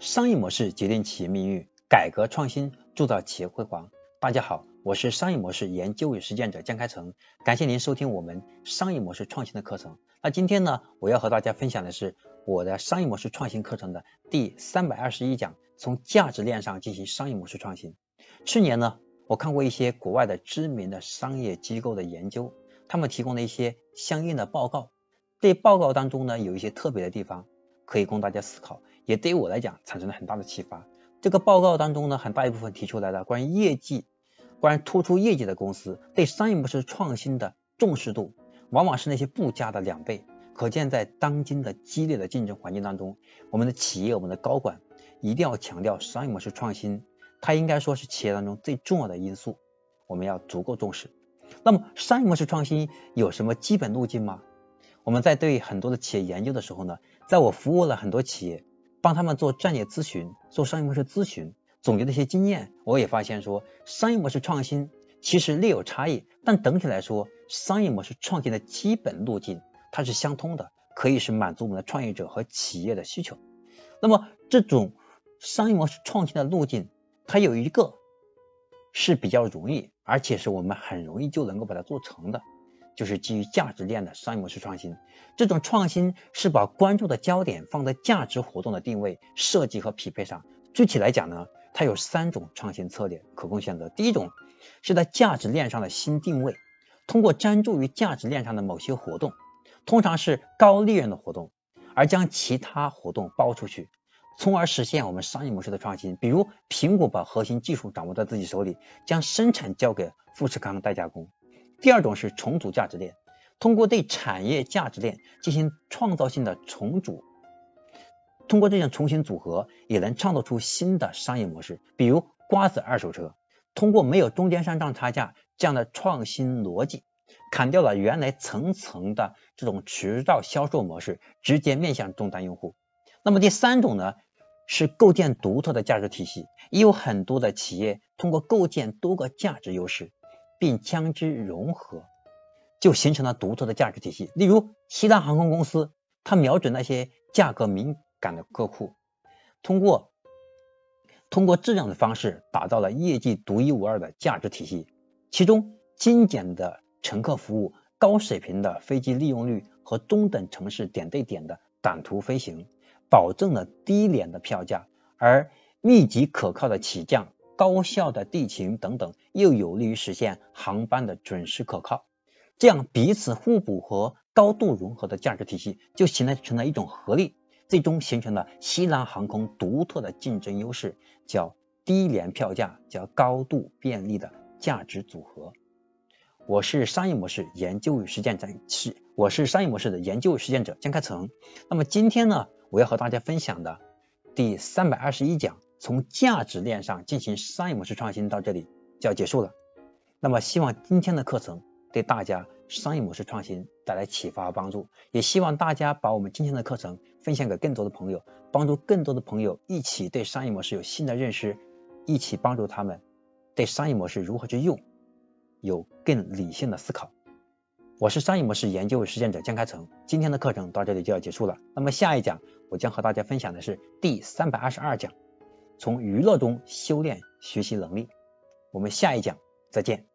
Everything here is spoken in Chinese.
商业模式决定企业命运，改革创新铸造企业辉煌。大家好，我是商业模式研究与实践者江开成，感谢您收听我们商业模式创新的课程。那今天呢，我要和大家分享的是我的商业模式创新课程的第三百二十一讲，从价值链上进行商业模式创新。去年呢，我看过一些国外的知名的商业机构的研究，他们提供了一些相应的报告。这报告当中呢，有一些特别的地方可以供大家思考。也对于我来讲产生了很大的启发。这个报告当中呢，很大一部分提出来的关于业绩、关于突出业绩的公司对商业模式创新的重视度，往往是那些不佳的两倍。可见，在当今的激烈的竞争环境当中，我们的企业、我们的高管一定要强调商业模式创新，它应该说是企业当中最重要的因素，我们要足够重视。那么，商业模式创新有什么基本路径吗？我们在对很多的企业研究的时候呢，在我服务了很多企业。帮他们做战略咨询，做商业模式咨询，总结的一些经验，我也发现说，商业模式创新其实略有差异，但整体来说，商业模式创新的基本路径它是相通的，可以是满足我们的创业者和企业的需求。那么这种商业模式创新的路径，它有一个是比较容易，而且是我们很容易就能够把它做成的。就是基于价值链的商业模式创新，这种创新是把关注的焦点放在价值活动的定位、设计和匹配上。具体来讲呢，它有三种创新策略可供选择。第一种是在价值链上的新定位，通过专注于价值链上的某些活动，通常是高利润的活动，而将其他活动包出去，从而实现我们商业模式的创新。比如，苹果把核心技术掌握在自己手里，将生产交给富士康代加工。第二种是重组价值链，通过对产业价值链进行创造性的重组，通过这种重新组合，也能创造出新的商业模式。比如瓜子二手车，通过没有中间商赚差价这样的创新逻辑，砍掉了原来层层的这种渠道销售模式，直接面向终端用户。那么第三种呢，是构建独特的价值体系，也有很多的企业通过构建多个价值优势。并将之融合，就形成了独特的价值体系。例如，西南航空公司，它瞄准那些价格敏感的客户，通过通过这样的方式打造了业绩独一无二的价值体系。其中，精简的乘客服务、高水平的飞机利用率和中等城市点对点的短途飞行，保证了低廉的票价，而密集可靠的起降。高效的地勤等等，又有利于实现航班的准时可靠。这样彼此互补和高度融合的价值体系，就形成了一种合力，最终形成了西南航空独特的竞争优势，叫低廉票价，叫高度便利的价值组合。我是商业模式研究与实践者，是我是商业模式的研究与实践者江开成。那么今天呢，我要和大家分享的第三百二十一讲。从价值链上进行商业模式创新到这里就要结束了。那么希望今天的课程对大家商业模式创新带来启发和帮助，也希望大家把我们今天的课程分享给更多的朋友，帮助更多的朋友一起对商业模式有新的认识，一起帮助他们对商业模式如何去用有更理性的思考。我是商业模式研究实践者江开成，今天的课程到这里就要结束了。那么下一讲我将和大家分享的是第三百二十二讲。从娱乐中修炼学习能力，我们下一讲再见。